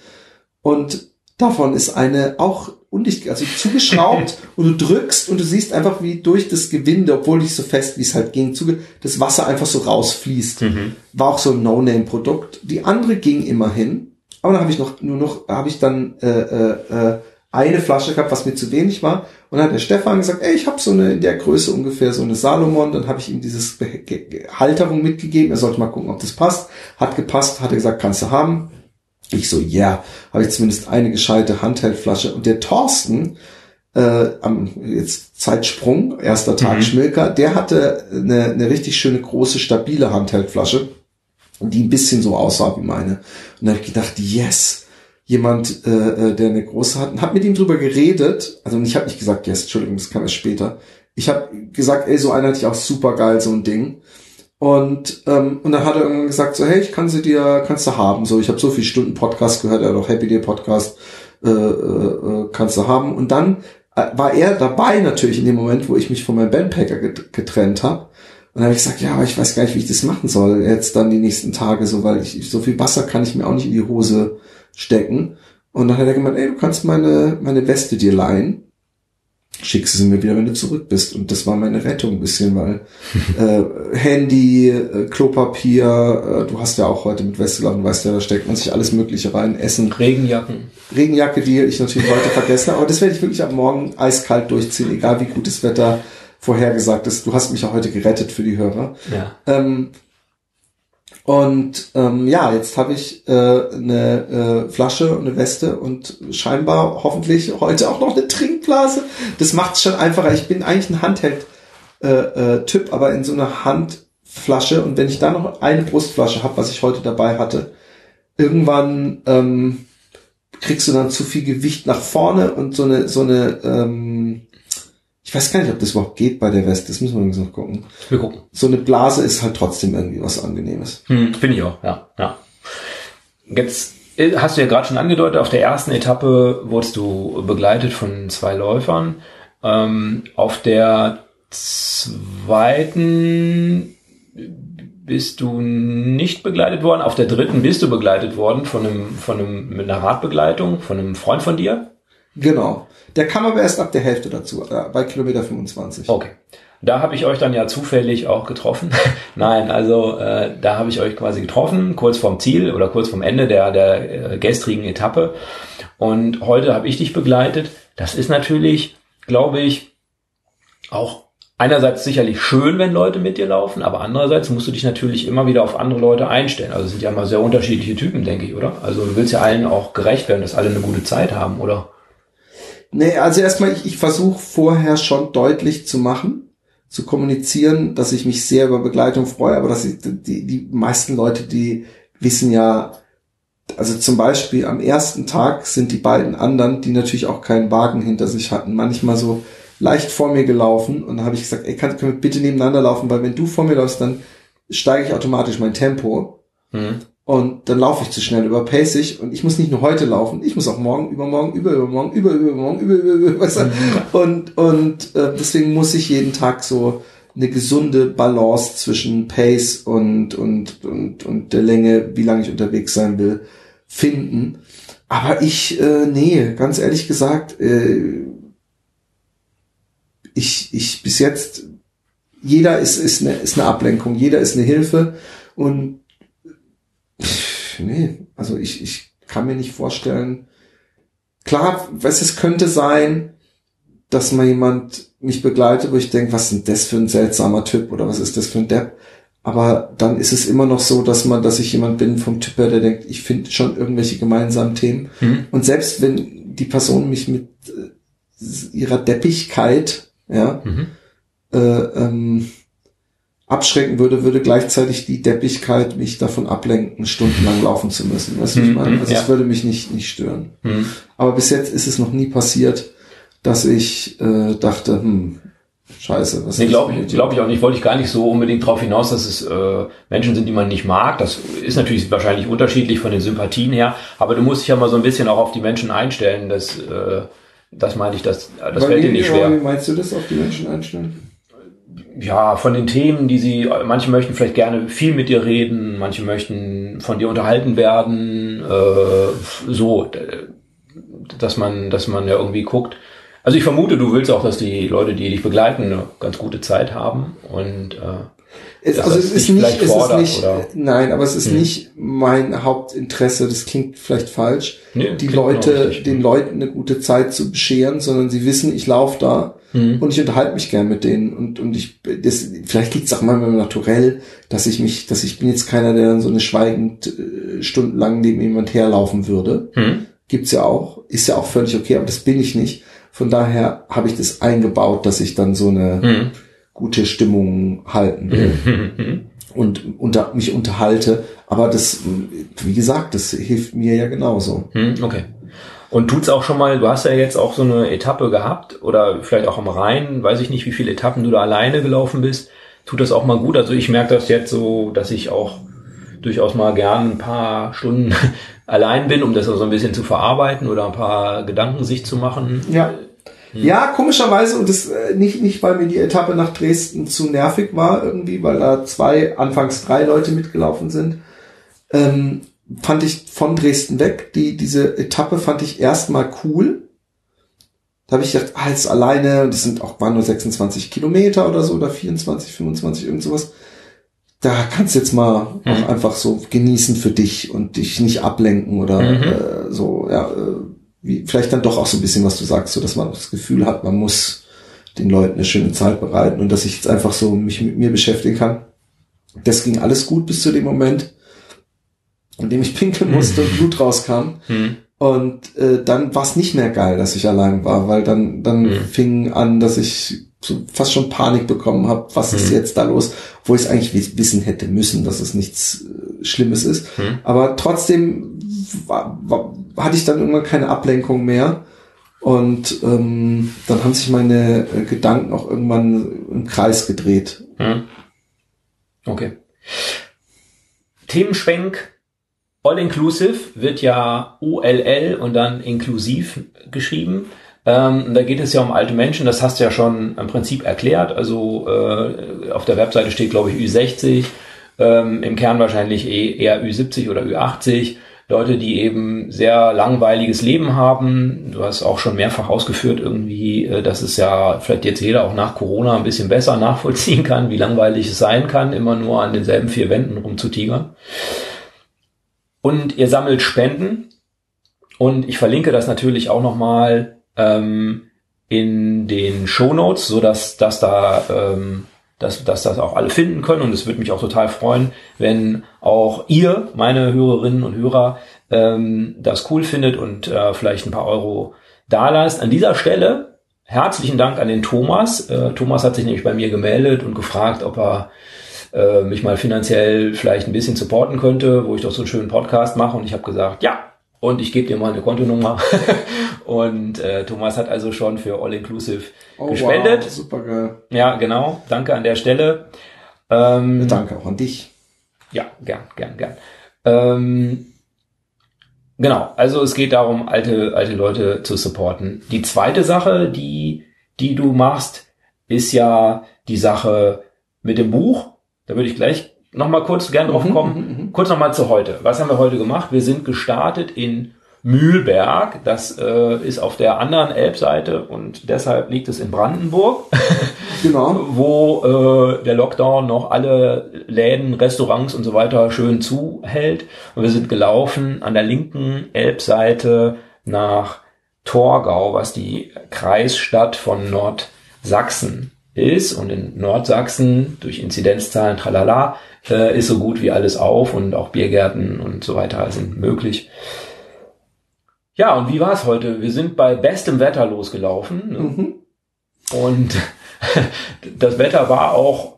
Und davon ist eine auch undicht, also zugeschraubt und du drückst und du siehst einfach, wie durch das Gewinde, obwohl nicht so fest, wie es halt ging, zuge das Wasser einfach so rausfließt. War auch so ein No-Name-Produkt. Die andere ging immerhin, aber dann habe ich noch, nur noch, habe ich dann äh, äh, äh, eine Flasche gehabt, was mir zu wenig war. Und dann hat der Stefan gesagt, ey, ich habe so eine in der Größe ungefähr so eine Salomon. Dann habe ich ihm dieses Halterung mitgegeben. Er sollte mal gucken, ob das passt. Hat gepasst, hat er gesagt, kannst du haben. Ich so, ja, yeah. habe ich zumindest eine gescheite Handheldflasche. Und der Thorsten, äh, am jetzt Zeitsprung, erster Tag Mhm. Schmilker, der hatte eine, eine richtig schöne große, stabile Handheldflasche, die ein bisschen so aussah wie meine. Und da habe ich gedacht, yes, jemand, äh, äh, der eine große hat, und hab mit ihm drüber geredet. Also ich habe nicht gesagt, yes, Entschuldigung, das kam erst später. Ich habe gesagt, ey, so einer hatte ich auch super geil, so ein Ding. Und, ähm, und dann hat er irgendwann gesagt, so, hey, ich kann sie dir, kannst du haben. So, ich habe so viele Stunden Podcast gehört, er hat auch Happy Day Podcast, äh, äh, äh, kannst du haben. Und dann äh, war er dabei natürlich in dem Moment, wo ich mich von meinem Bandpacker get getrennt habe. Und dann habe ich gesagt, ja, aber ich weiß gar nicht, wie ich das machen soll jetzt dann die nächsten Tage, so, weil ich so viel Wasser kann ich mir auch nicht in die Hose stecken. Und dann hat er gemeint, ey, du kannst meine, meine Weste dir leihen. Schickst sie mir wieder, wenn du zurück bist. Und das war meine Rettung ein bisschen, weil äh, Handy, äh, Klopapier, äh, du hast ja auch heute mit du weißt ja, da steckt man sich alles Mögliche rein, Essen, Regenjacken. Regenjacke, die ich natürlich heute vergessen habe. Aber das werde ich wirklich ab morgen eiskalt durchziehen, egal wie gut das Wetter vorhergesagt ist. Du hast mich auch heute gerettet für die Hörer. Ja. Ähm, und ähm, ja, jetzt habe ich äh, eine äh, Flasche und eine Weste und scheinbar hoffentlich heute auch noch eine Trinkblase. Das macht es schon einfacher. Ich bin eigentlich ein Handheld-Typ, äh, äh, aber in so einer Handflasche. Und wenn ich da noch eine Brustflasche habe, was ich heute dabei hatte, irgendwann ähm, kriegst du dann zu viel Gewicht nach vorne und so eine so eine ähm, ich weiß gar nicht, ob das überhaupt geht bei der Weste. Das müssen wir übrigens noch gucken. Wir gucken. So eine Blase ist halt trotzdem irgendwie was Angenehmes. Hm, Finde ich auch, ja. ja. Jetzt äh, hast du ja gerade schon angedeutet, auf der ersten Etappe wurdest du begleitet von zwei Läufern. Ähm, auf der zweiten bist du nicht begleitet worden. Auf der dritten bist du begleitet worden von einem, von einem, mit einer Radbegleitung, von einem Freund von dir. Genau. Der kam aber erst ab der Hälfte dazu, äh, bei Kilometer 25. Okay. Da habe ich euch dann ja zufällig auch getroffen. Nein, also äh, da habe ich euch quasi getroffen, kurz vorm Ziel oder kurz vorm Ende der, der äh, gestrigen Etappe. Und heute habe ich dich begleitet. Das ist natürlich, glaube ich, auch einerseits sicherlich schön, wenn Leute mit dir laufen, aber andererseits musst du dich natürlich immer wieder auf andere Leute einstellen. Also es sind ja immer sehr unterschiedliche Typen, denke ich, oder? Also du willst ja allen auch gerecht werden, dass alle eine gute Zeit haben, oder? Nee, also erstmal, ich, ich versuche vorher schon deutlich zu machen, zu kommunizieren, dass ich mich sehr über Begleitung freue, aber dass ich, die, die meisten Leute, die wissen ja, also zum Beispiel am ersten Tag sind die beiden anderen, die natürlich auch keinen Wagen hinter sich hatten, manchmal so leicht vor mir gelaufen und dann habe ich gesagt, ey, kann, können wir bitte nebeneinander laufen, weil wenn du vor mir läufst, dann steige ich automatisch mein Tempo Hm. Und dann laufe ich zu schnell, überpace ich und ich muss nicht nur heute laufen, ich muss auch morgen, übermorgen, über, übermorgen, über, übermorgen, über, über, über, weißt du? und, und äh, deswegen muss ich jeden Tag so eine gesunde Balance zwischen Pace und, und, und, und der Länge, wie lange ich unterwegs sein will, finden. Aber ich, äh, nee, ganz ehrlich gesagt, äh, ich, ich bis jetzt, jeder ist, ist, eine, ist eine Ablenkung, jeder ist eine Hilfe und nee, also ich, ich kann mir nicht vorstellen, klar, was es könnte sein, dass mal jemand mich begleitet, wo ich denke, was ist denn das für ein seltsamer Typ oder was ist das für ein Depp? Aber dann ist es immer noch so, dass man, dass ich jemand bin vom Typ her, der denkt, ich finde schon irgendwelche gemeinsamen Themen. Mhm. Und selbst wenn die Person mich mit äh, ihrer Deppigkeit, ja, Mhm. äh, ähm, abschrecken würde, würde gleichzeitig die Deppigkeit mich davon ablenken, stundenlang laufen zu müssen. Weißt du, ich Mhm, meine? Also ja. es würde mich nicht, nicht stören. Hm. Aber bis jetzt ist es noch nie passiert, dass ich äh, dachte, hm, scheiße, was Nee, ist glaube glaub ich auch nicht. Wollte ich gar nicht so unbedingt darauf hinaus, dass es äh, Menschen sind, die man nicht mag. Das ist natürlich wahrscheinlich unterschiedlich von den Sympathien her. Aber du musst dich ja mal so ein bisschen auch auf die Menschen einstellen. Das, äh, das meine ich, das, das fällt dir nicht Wie schwer. meinst du das auf die Menschen einstellen? Ja, von den Themen, die sie, manche möchten vielleicht gerne viel mit dir reden, manche möchten von dir unterhalten werden. Äh, so, äh, dass man, dass man ja irgendwie guckt. Also ich vermute, du willst auch, dass die Leute, die dich begleiten, eine ganz gute Zeit haben und äh, es, also es ist nicht, es ist nicht, oder? nein, aber es ist hm. nicht mein Hauptinteresse. Das klingt vielleicht falsch, nee, die Leute, den Leuten eine gute Zeit zu bescheren, sondern sie wissen, ich laufe da hm. und ich unterhalte mich gern mit denen und und ich, das, vielleicht liegt es auch manchmal naturell, dass ich mich, dass ich bin jetzt keiner, der dann so eine schweigend äh, stundenlang neben jemand herlaufen würde. Hm. Gibt's ja auch, ist ja auch völlig okay, aber das bin ich nicht. Von daher habe ich das eingebaut, dass ich dann so eine hm gute Stimmung halten will und unter, mich unterhalte. Aber das, wie gesagt, das hilft mir ja genauso. Hm, okay. Und tut's auch schon mal, du hast ja jetzt auch so eine Etappe gehabt oder vielleicht auch am Rhein, weiß ich nicht, wie viele Etappen du da alleine gelaufen bist. Tut das auch mal gut? Also ich merke das jetzt so, dass ich auch durchaus mal gern ein paar Stunden allein bin, um das so ein bisschen zu verarbeiten oder ein paar Gedanken sich zu machen. Ja. Hm. Ja, komischerweise, und das äh, nicht, nicht, weil mir die Etappe nach Dresden zu nervig war, irgendwie, weil da zwei, anfangs drei Leute mitgelaufen sind, ähm, fand ich von Dresden weg. Die, diese Etappe fand ich erstmal cool. Da habe ich gedacht, ah, jetzt alleine, und das sind auch, waren nur 26 Kilometer oder so, oder 24, 25, irgend sowas. Da kannst du jetzt mal mhm. auch einfach so genießen für dich und dich nicht ablenken oder mhm. äh, so, ja, äh, wie, vielleicht dann doch auch so ein bisschen, was du sagst, so dass man das Gefühl hat, man muss den Leuten eine schöne Zeit bereiten und dass ich jetzt einfach so mich mit mir beschäftigen kann. Das ging alles gut bis zu dem Moment, in dem ich pinkeln musste und Blut rauskam. Hm. Und äh, dann war es nicht mehr geil, dass ich allein war, weil dann dann hm. fing an, dass ich fast schon Panik bekommen habe, was ist hm. jetzt da los, wo ich es eigentlich wissen hätte müssen, dass es nichts äh, Schlimmes ist. Hm. Aber trotzdem war, war, hatte ich dann irgendwann keine Ablenkung mehr. Und ähm, dann haben sich meine äh, Gedanken auch irgendwann im Kreis gedreht. Hm. Okay. Themenschwenk All Inclusive wird ja OLL und dann inklusiv geschrieben. Ähm, da geht es ja um alte Menschen, das hast du ja schon im Prinzip erklärt. Also äh, auf der Webseite steht, glaube ich, Ü60, ähm, im Kern wahrscheinlich eh eher Ü70 oder Ü80. Leute, die eben sehr langweiliges Leben haben. Du hast auch schon mehrfach ausgeführt irgendwie, äh, dass es ja vielleicht jetzt jeder auch nach Corona ein bisschen besser nachvollziehen kann, wie langweilig es sein kann, immer nur an denselben vier Wänden rumzutigern. Und ihr sammelt Spenden. Und ich verlinke das natürlich auch nochmal ähm, in den Show Notes, so dass da ähm, dass, dass das auch alle finden können. Und es würde mich auch total freuen, wenn auch ihr, meine Hörerinnen und Hörer, ähm, das cool findet und äh, vielleicht ein paar Euro da lasst. An dieser Stelle herzlichen Dank an den Thomas. Äh, Thomas hat sich nämlich bei mir gemeldet und gefragt, ob er äh, mich mal finanziell vielleicht ein bisschen supporten könnte, wo ich doch so einen schönen Podcast mache. Und ich habe gesagt, ja, und ich gebe dir mal eine Kontonummer. und äh, Thomas hat also schon für All Inclusive oh, gespendet. Wow, super geil. Ja, genau. Danke an der Stelle. Ähm, Danke auch an dich. Ja, gern, gern, gern. Ähm, genau, also es geht darum, alte, alte Leute zu supporten. Die zweite Sache, die, die du machst, ist ja die Sache mit dem Buch. Da würde ich gleich nochmal kurz gern drauf mhm, kommen. Mhm, mhm. Kurz nochmal zu heute. Was haben wir heute gemacht? Wir sind gestartet in Mühlberg. Das äh, ist auf der anderen Elbseite und deshalb liegt es in Brandenburg, genau. wo äh, der Lockdown noch alle Läden, Restaurants und so weiter schön zuhält. Und wir sind gelaufen an der linken Elbseite nach Torgau, was die Kreisstadt von Nordsachsen ist. Und in Nordsachsen durch Inzidenzzahlen, tralala, äh, ist so gut wie alles auf und auch Biergärten und so weiter sind möglich. Ja, und wie war es heute? Wir sind bei bestem Wetter losgelaufen. Ne? Mhm. Und das Wetter war auch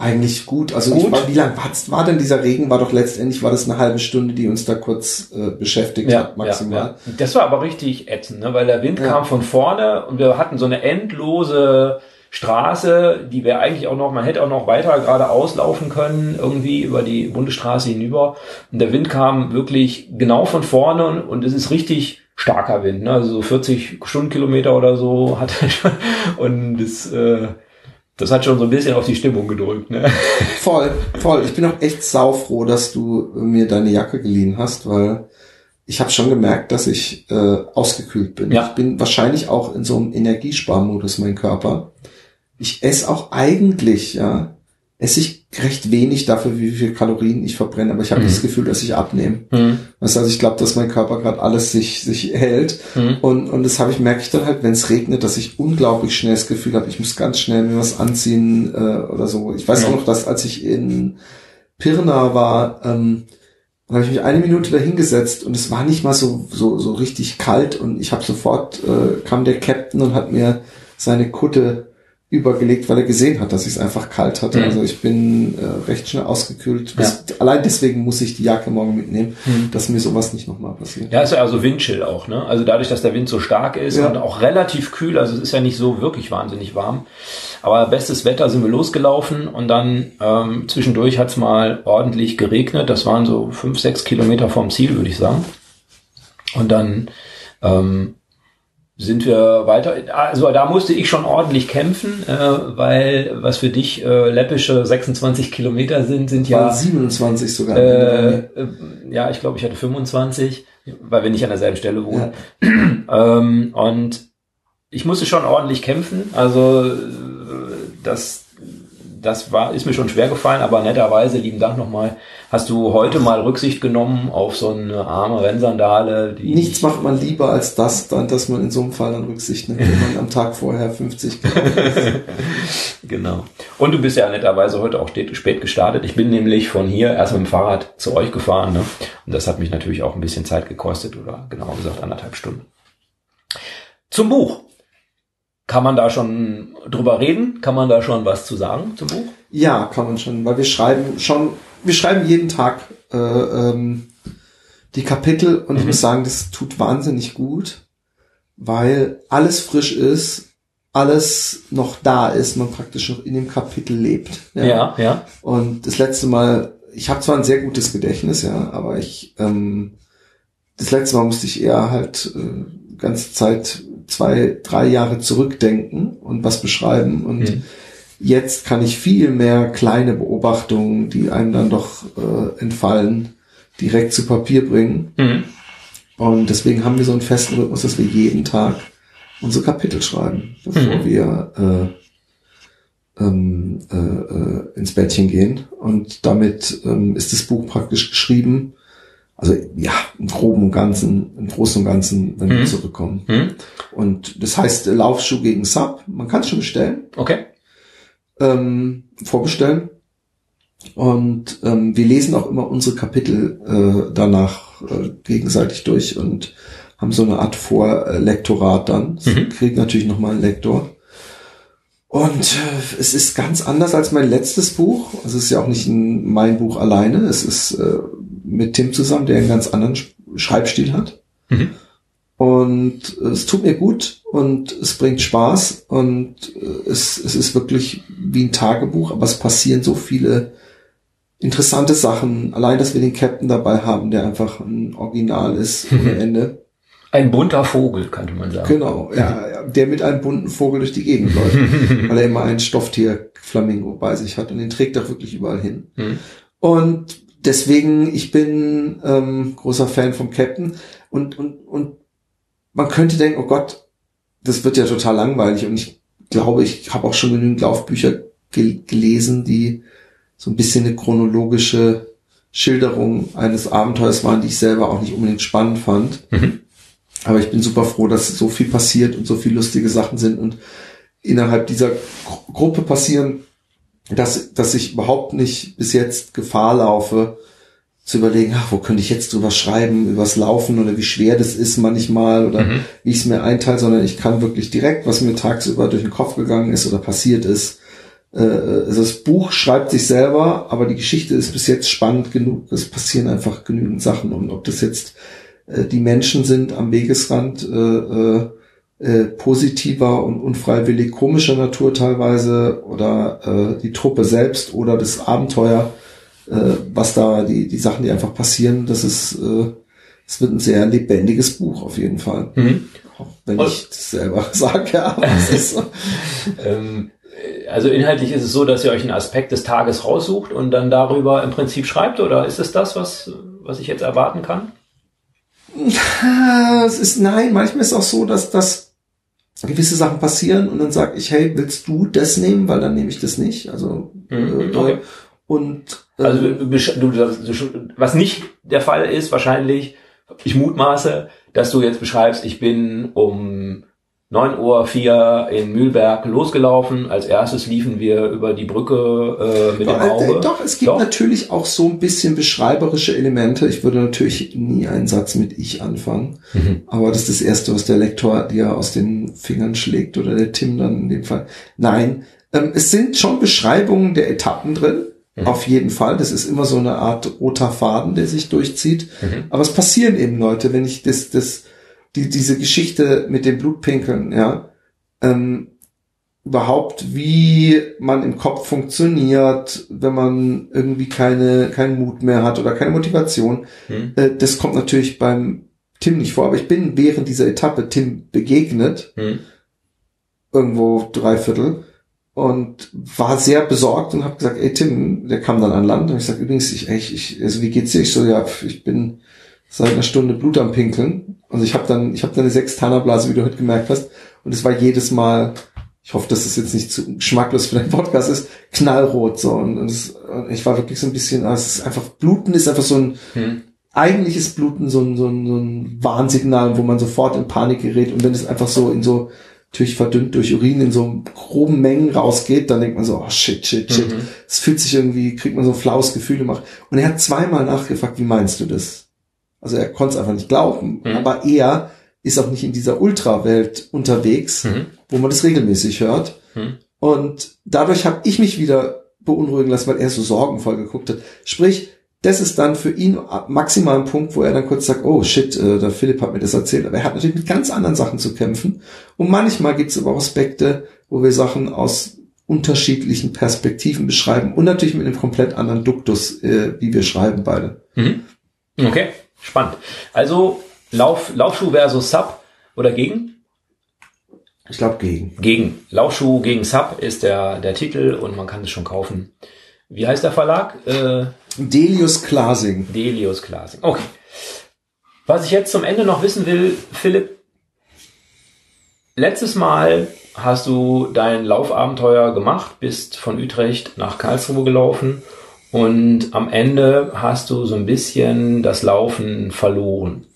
eigentlich gut. Also gut. War, wie lang war, war denn dieser Regen? War doch letztendlich war das eine halbe Stunde, die uns da kurz äh, beschäftigt ja, hat maximal. Ja, ja. Das war aber richtig ätzend, ne? weil der Wind kam von vorne und wir hatten so eine endlose Straße, die wäre eigentlich auch noch, man hätte auch noch weiter geradeaus laufen können, irgendwie über die Bundesstraße hinüber. Und der Wind kam wirklich genau von vorne und es ist richtig starker Wind, ne? also so 40 Stundenkilometer oder so hat er schon. Und das, äh, das hat schon so ein bisschen auf die Stimmung gedrückt. Ne? Voll, voll. Ich bin auch echt saufroh, dass du mir deine Jacke geliehen hast, weil ich habe schon gemerkt, dass ich äh, ausgekühlt bin. Ja. Ich bin wahrscheinlich auch in so einem Energiesparmodus, mein Körper. Ich esse auch eigentlich, ja, esse ich recht wenig dafür, wie viel Kalorien ich verbrenne, aber ich habe Mhm. das Gefühl, dass ich abnehme. Hm. Weißt du, Also ich glaube, dass mein Körper gerade alles sich, sich hält. Hm. Und, und das habe ich, merke ich dann halt, wenn es regnet, dass ich unglaublich schnell das Gefühl habe, ich muss ganz schnell mir was anziehen äh, oder so. Ich weiß auch noch, dass als ich in Pirna war, ähm, habe ich mich eine Minute dahingesetzt und es war nicht mal so, so, so richtig kalt und ich habe sofort, äh, kam der Captain und hat mir seine Kutte übergelegt, weil er gesehen hat, dass ich es einfach kalt hatte. Mhm. Also ich bin äh, recht schnell ausgekühlt. Das, allein deswegen muss ich die Jacke morgen mitnehmen, Mhm. dass mir sowas nicht nochmal passiert. Ja, ist ja also Windchill auch, ne? Also dadurch, dass der Wind so stark ist Ja. und auch relativ kühl, also es ist ja nicht so wirklich wahnsinnig warm. Aber bestes Wetter sind wir losgelaufen und dann ähm, zwischendurch hat's mal ordentlich geregnet. Das waren so fünf, sechs Kilometer vom Ziel, würde ich sagen. Und dann ähm, sind wir weiter. Also da musste ich schon ordentlich kämpfen, äh, weil was für dich äh, läppische 26 Kilometer sind, sind ja Waren 27 sogar. äh, äh, ja, ich glaube, ich hatte 25, weil wir nicht an derselben Stelle wohnen. Ähm, und ich musste schon ordentlich kämpfen. Also äh, das, das war, ist mir schon schwer gefallen, aber netterweise, lieben Dank nochmal, hast du heute mal Rücksicht genommen auf so eine arme Rennsandale, die Nichts macht man lieber als das, dann, dass man in so einem Fall dann Rücksicht nimmt, wenn man am Tag vorher 50 gelaufen ist. Genau. Und du bist ja netterweise heute auch spät, spät gestartet. Ich bin nämlich von hier erst mit dem Fahrrad zu euch gefahren. Ne? Und das hat mich natürlich auch ein bisschen Zeit gekostet oder genauer gesagt anderthalb Stunden. Zum Buch. Kann man da schon drüber reden? Kann man da schon was zu sagen zum Buch? Ja, kann man schon, weil wir schreiben schon, wir schreiben jeden Tag äh, ähm, die Kapitel und ich Mhm. muss sagen, das tut wahnsinnig gut, weil alles frisch ist, alles noch da ist, man praktisch noch in dem Kapitel lebt. Ja, ja. Und das letzte Mal, ich habe zwar ein sehr gutes Gedächtnis, ja, aber ich ähm, das letzte Mal musste ich eher halt äh, ganze Zeit zwei, drei Jahre zurückdenken und was beschreiben und Mhm. jetzt kann ich viel mehr kleine Beobachtungen, die einem dann doch äh, entfallen, direkt zu Papier bringen. Mhm. Und deswegen haben wir so einen festen Rhythmus, dass wir jeden Tag unsere Kapitel schreiben, bevor Mhm. wir äh, ähm, äh, äh, ins Bettchen gehen. Und damit ähm, ist das Buch praktisch geschrieben. Also ja, im Groben und Ganzen, im Großen und Ganzen, wenn Mhm. wir zurückkommen. Mhm. Und das heißt äh, Laufschuh gegen Sub. Man kann es schon bestellen, Okay. ähm, vorbestellen. Und ähm, wir lesen auch immer unsere Kapitel äh, danach äh, gegenseitig durch und haben so eine Art Vorlektorat dann. Mhm. kriegt natürlich nochmal einen Lektor. Und äh, es ist ganz anders als mein letztes Buch. Also es ist ja auch nicht ein, mein Buch alleine. Es ist äh, mit Tim zusammen, der einen ganz anderen Sch- Schreibstil hat. Mhm. Und es tut mir gut und es bringt Spaß und äh, es, es ist wirklich wie ein Tagebuch, aber es passieren so viele interessante Sachen. Allein, dass wir den Captain dabei haben, der einfach ein Original ist ohne Ende. Ein bunter Vogel, könnte man sagen. Genau, ja, der mit einem bunten Vogel durch die Gegend läuft, weil er immer ein Stofftier Flamingo bei sich hat und den trägt er wirklich überall hin. Mhm. Und deswegen, ich bin ähm, großer Fan vom Captain und, und, und man könnte denken, oh Gott, das wird ja total langweilig und ich glaube, ich habe auch schon genügend Laufbücher gel gelesen, die so ein bisschen eine chronologische Schilderung eines Abenteuers waren, die ich selber auch nicht unbedingt spannend fand. Mhm. Aber ich bin super froh, dass so viel passiert und so viel lustige Sachen sind und innerhalb dieser Gru- Gruppe passieren, dass, dass ich überhaupt nicht bis jetzt Gefahr laufe, zu überlegen, ach, wo könnte ich jetzt drüber schreiben, übers Laufen oder wie schwer das ist manchmal oder Mhm. wie ich es mir einteile, sondern ich kann wirklich direkt, was mir tagsüber durch den Kopf gegangen ist oder passiert ist. Äh, also das Buch schreibt sich selber, aber die Geschichte ist bis jetzt spannend genug. Es passieren einfach genügend Sachen und ob das jetzt äh, die Menschen sind am Wegesrand, äh, äh, äh, positiver und unfreiwillig komischer Natur teilweise oder äh, die Truppe selbst oder das Abenteuer, äh, was da die die Sachen, die einfach passieren, das ist äh, es wird ein sehr lebendiges Buch auf jeden Fall. Mhm. Auch wenn Und- ich das selber sage, ja, aber es ist so. Ähm, also inhaltlich ist es so, dass ihr euch einen Aspekt des Tages raussucht und dann darüber im Prinzip schreibt, oder ist es das, was, was ich jetzt erwarten kann? Es ist, nein, manchmal ist es auch so, dass, dass gewisse Sachen passieren und dann sage ich, hey, willst du das nehmen? Weil dann nehme ich das nicht. Also, Mhm, äh, okay. und, äh, Also du, du, du, was nicht der Fall ist, wahrscheinlich, ich mutmaße, dass du jetzt beschreibst, ich bin um 9.04 Uhr in Mühlberg losgelaufen. Als erstes liefen wir über die Brücke äh, mit dem Doch, äh, Auge. Doch, es gibt Doch. natürlich auch so ein bisschen beschreiberische Elemente. Ich würde natürlich nie einen Satz mit ich anfangen. Mhm. Aber das ist das Erste, was der Lektor dir aus den Fingern schlägt oder der Tim dann in dem Fall. Nein, ähm, es sind schon Beschreibungen der Etappen drin. Mhm. Auf jeden Fall. Das ist immer so eine Art roter Faden, der sich durchzieht. Mhm. Aber es passieren eben Leute, wenn ich das, das, die, diese Geschichte mit dem Blutpinkeln, ja, ähm, überhaupt, wie man im Kopf funktioniert, wenn man irgendwie keine, keinen Mut mehr hat oder keine Motivation. Mhm. Äh, das kommt natürlich beim Tim nicht vor, aber ich bin während dieser Etappe Tim begegnet, Mhm. irgendwo drei Viertel, und war sehr besorgt und habe gesagt, ey Tim, der kam dann an Land und ich sag übrigens, ich, ich, ich, also wie geht's dir? Ich so, ja, ich bin seit einer Stunde Blut am Pinkeln. Also ich habe dann, ich habe dann eine Sextanerblase, wie du heute gemerkt hast, und es war jedes Mal, ich hoffe, dass es jetzt nicht zu geschmacklos für deinen Podcast ist, knallrot so und, und, es, und ich war wirklich so ein bisschen, ah, es ist einfach Bluten ist einfach so ein Mhm. eigentlich ist Bluten so ein, so ein, so ein Warnsignal, wo man sofort in Panik gerät und wenn es einfach so in so natürlich verdünnt durch Urin in so groben Mengen rausgeht, dann denkt man so, oh shit, shit, shit. Mhm. Es fühlt sich irgendwie, kriegt man so ein flaues Gefühl gemacht. Und er hat zweimal nachgefragt, wie meinst du das? Also er konnte es einfach nicht glauben, Mhm. aber er ist auch nicht in dieser Ultrawelt unterwegs, Mhm. wo man das regelmäßig hört. Mhm. Und dadurch habe ich mich wieder beunruhigen lassen, weil er so sorgenvoll geguckt hat. Sprich, das ist dann für ihn maximal ein Punkt, wo er dann kurz sagt, oh shit, äh, der Philipp hat mir das erzählt. Aber er hat natürlich mit ganz anderen Sachen zu kämpfen. Und manchmal gibt es aber auch Aspekte, wo wir Sachen aus unterschiedlichen Perspektiven beschreiben und natürlich mit einem komplett anderen Duktus, äh, wie wir schreiben beide. Mhm. Okay, spannend. Also Lauf, Laufschuh versus Sub oder gegen? Ich glaube gegen. Gegen. Laufschuh gegen Sub ist der, der Titel und man kann es schon kaufen. Wie heißt der Verlag? Äh, Delius Klasing. Delius Klasing. Okay. Was ich jetzt zum Ende noch wissen will, Philipp, letztes Mal hast du dein Laufabenteuer gemacht, bist von Utrecht nach Karlsruhe gelaufen und am Ende hast du so ein bisschen das Laufen verloren.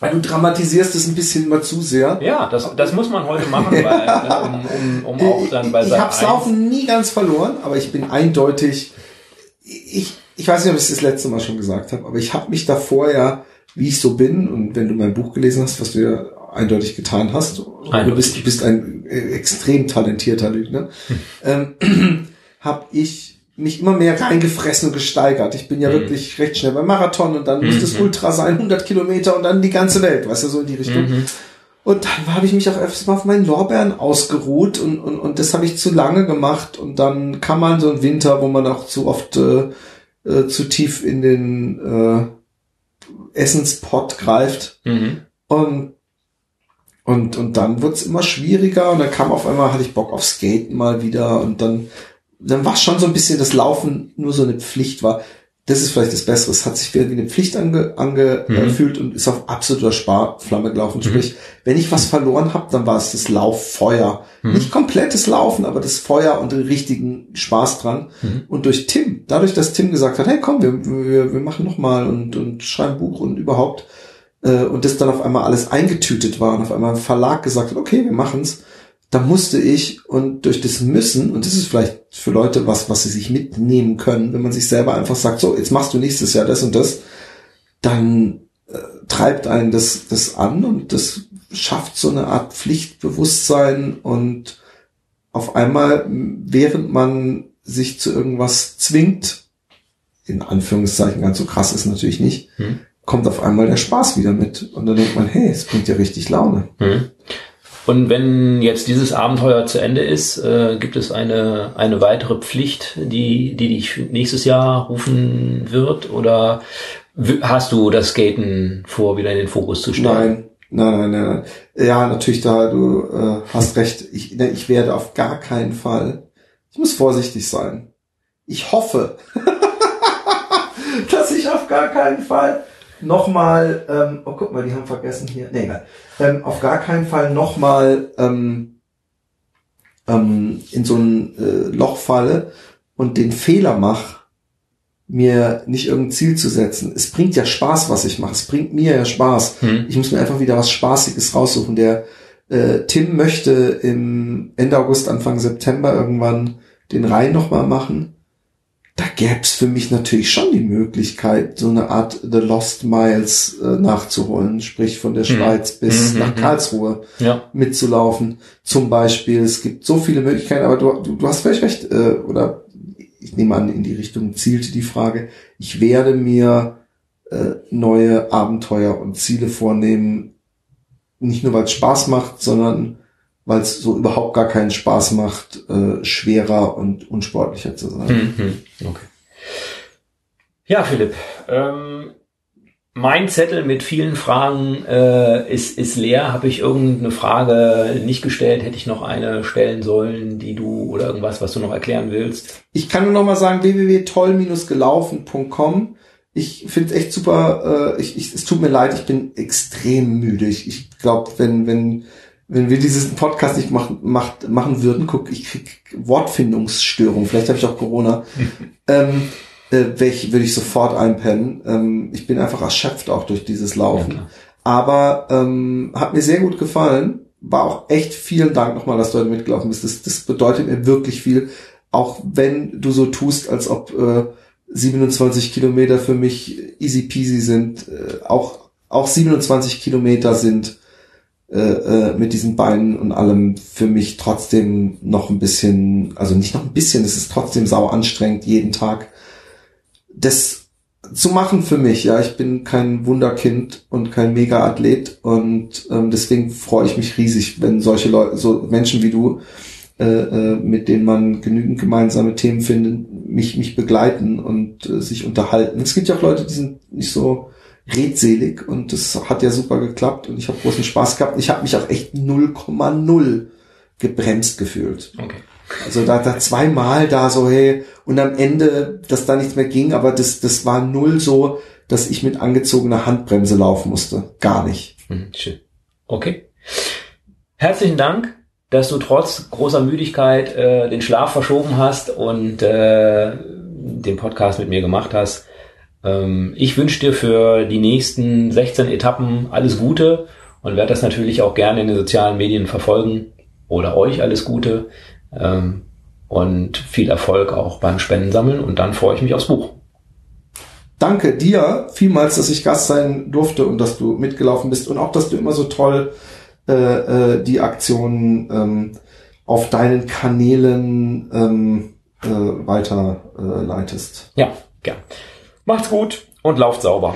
Du dramatisierst es ein bisschen immer zu sehr. Ja, das, das muss man heute machen, weil, ne, um, um, um auch dann bei ich Seite hab's 1 Laufen nie ganz verloren, aber ich bin eindeutig, ich, ich weiß nicht, ob ich es das letzte Mal schon gesagt habe, aber ich habe mich davor ja, wie ich so bin, und wenn du mein Buch gelesen hast, was du ja eindeutig getan hast, du Eindeutig. bist, du bist ein äh, extrem talentierter Lügner, ähm, habe ich mich immer mehr reingefressen und gesteigert. Ich bin ja Mhm. wirklich recht schnell beim Marathon und dann muss das Ultra sein, 100 Kilometer und dann die ganze Welt, weißt du, so in die Richtung. Mhm. Und dann habe ich mich auch öfters mal auf meinen Lorbeeren ausgeruht und, und, und das habe ich zu lange gemacht und dann kam man so ein Winter, wo man auch zu oft äh, äh, zu tief in den äh, Essenspot greift Mhm. und und, und dann wird's immer schwieriger und dann kam auf einmal, hatte ich Bock auf Skaten mal wieder und dann, dann war schon so ein bisschen das Laufen nur so eine Pflicht war. Das ist vielleicht das Bessere. Es hat sich wie eine Pflicht ange, angefühlt und ist auf absoluter Sparflamme gelaufen. Sprich, wenn ich was verloren habe, dann war es das Lauffeuer. Nicht komplettes Laufen, aber das Feuer und den richtigen Spaß dran. Und durch Tim, dadurch, dass Tim gesagt hat, hey komm, wir, wir, wir machen noch mal und, und schreiben Buch und überhaupt, äh, und das dann auf einmal alles eingetütet war und auf einmal ein Verlag gesagt hat, okay, wir machen's, da musste ich und durch das Müssen, und das ist vielleicht für Leute was, was sie sich mitnehmen können, wenn man sich selber einfach sagt, so, jetzt machst du nächstes Jahr das und das, dann äh, treibt einen das, das an und das schafft so eine Art Pflichtbewusstsein und auf einmal, während man sich zu irgendwas zwingt, in Anführungszeichen ganz so krass ist natürlich nicht, Hm. kommt auf einmal der Spaß wieder mit. Und dann denkt man, hey, es bringt ja richtig Laune. Mhm. Und wenn jetzt dieses Abenteuer zu Ende ist, äh, gibt es eine, eine weitere Pflicht, die, die dich nächstes Jahr rufen wird? Oder hast du das Skaten vor, wieder in den Fokus zu stellen? Nein, nein, nein, nein. nein. Ja, natürlich, da du äh, hast recht. Ich, ne, ich werde auf gar keinen Fall. Ich muss vorsichtig sein. Ich hoffe, dass ich auf gar keinen Fall nochmal, ähm, oh guck mal, die haben vergessen hier, nee, egal, ähm, auf gar keinen Fall nochmal ähm, ähm, in so ein äh, Loch falle und den Fehler mache, mir nicht irgendein Ziel zu setzen. Es bringt ja Spaß, was ich mache. Es bringt mir ja Spaß. Hm. Ich muss mir einfach wieder was Spaßiges raussuchen. Der äh, Tim möchte im Ende August, Anfang September irgendwann den Rhein nochmal machen. Da gäb's für mich natürlich schon die Möglichkeit, so eine Art The Lost Miles äh, nachzuholen, sprich von der hm. Schweiz bis mhm, nach mhm. Karlsruhe ja. mitzulaufen. Zum Beispiel. Es gibt so viele Möglichkeiten, aber du, du, du hast völlig recht, äh, oder ich nehme an, in die Richtung zielte die Frage. Ich werde mir äh, neue Abenteuer und Ziele vornehmen, nicht nur weil es Spaß macht, sondern weil es so überhaupt gar keinen Spaß macht, äh, schwerer und unsportlicher zu sein. Mhm, okay. Ja, Philipp, ähm, mein Zettel mit vielen Fragen äh, ist, ist leer. Habe ich irgendeine Frage nicht gestellt? Hätte ich noch eine stellen sollen, die du oder irgendwas, was du noch erklären willst? Ich kann nur noch mal sagen, www.toll-gelaufen.com ich finde es echt super. Äh, ich, ich, es tut mir leid, ich bin extrem müde. Ich, ich glaube, wenn wenn wenn wir diesen Podcast nicht machen, macht, machen würden, guck, ich krieg Wortfindungsstörung. Vielleicht habe ich auch Corona. ähm, äh, ich, würde ich sofort einpennen. Ähm, ich bin einfach erschöpft auch durch dieses Laufen. Ja, Aber ähm, hat mir sehr gut gefallen. War auch echt vielen Dank nochmal, dass du heute mitgelaufen bist. Das, das bedeutet mir wirklich viel. Auch wenn du so tust, als ob äh, 27 Kilometer für mich easy peasy sind. Äh, auch, auch 27 Kilometer sind äh, äh, mit diesen Beinen und allem für mich trotzdem noch ein bisschen, also nicht noch ein bisschen, es ist trotzdem sau anstrengend jeden Tag. Das zu machen für mich, ja, ich bin kein Wunderkind und kein Mega-Athlet und ähm, deswegen freue ich mich riesig, wenn solche Leute, so Menschen wie du äh, äh, mit denen man genügend gemeinsame Themen findet, mich, mich begleiten und äh, sich unterhalten. Es gibt ja auch Leute, die sind nicht so redselig und das hat ja super geklappt und ich habe großen Spaß gehabt. Ich habe mich auch echt 0,0 gebremst gefühlt. Okay. Also da, da zweimal da so, hey, und am Ende, dass da nichts mehr ging, aber das, das war null so, dass ich mit angezogener Handbremse laufen musste. Gar nicht. Mhm, schön. Okay. Herzlichen Dank dass du trotz großer Müdigkeit äh, den Schlaf verschoben hast und äh, den Podcast mit mir gemacht hast. Ähm, ich wünsche dir für die nächsten 16 Etappen alles Gute und werde das natürlich auch gerne in den sozialen Medien verfolgen oder euch alles Gute ähm, und viel Erfolg auch beim Spendensammeln und dann freue ich mich aufs Buch. Danke dir vielmals, dass ich Gast sein durfte und dass du mitgelaufen bist und auch, dass du immer so toll äh, äh, die Aktionen ähm, auf deinen Kanälen ähm, äh, weiter äh. Ja, gern. Macht's gut und lauft sauber.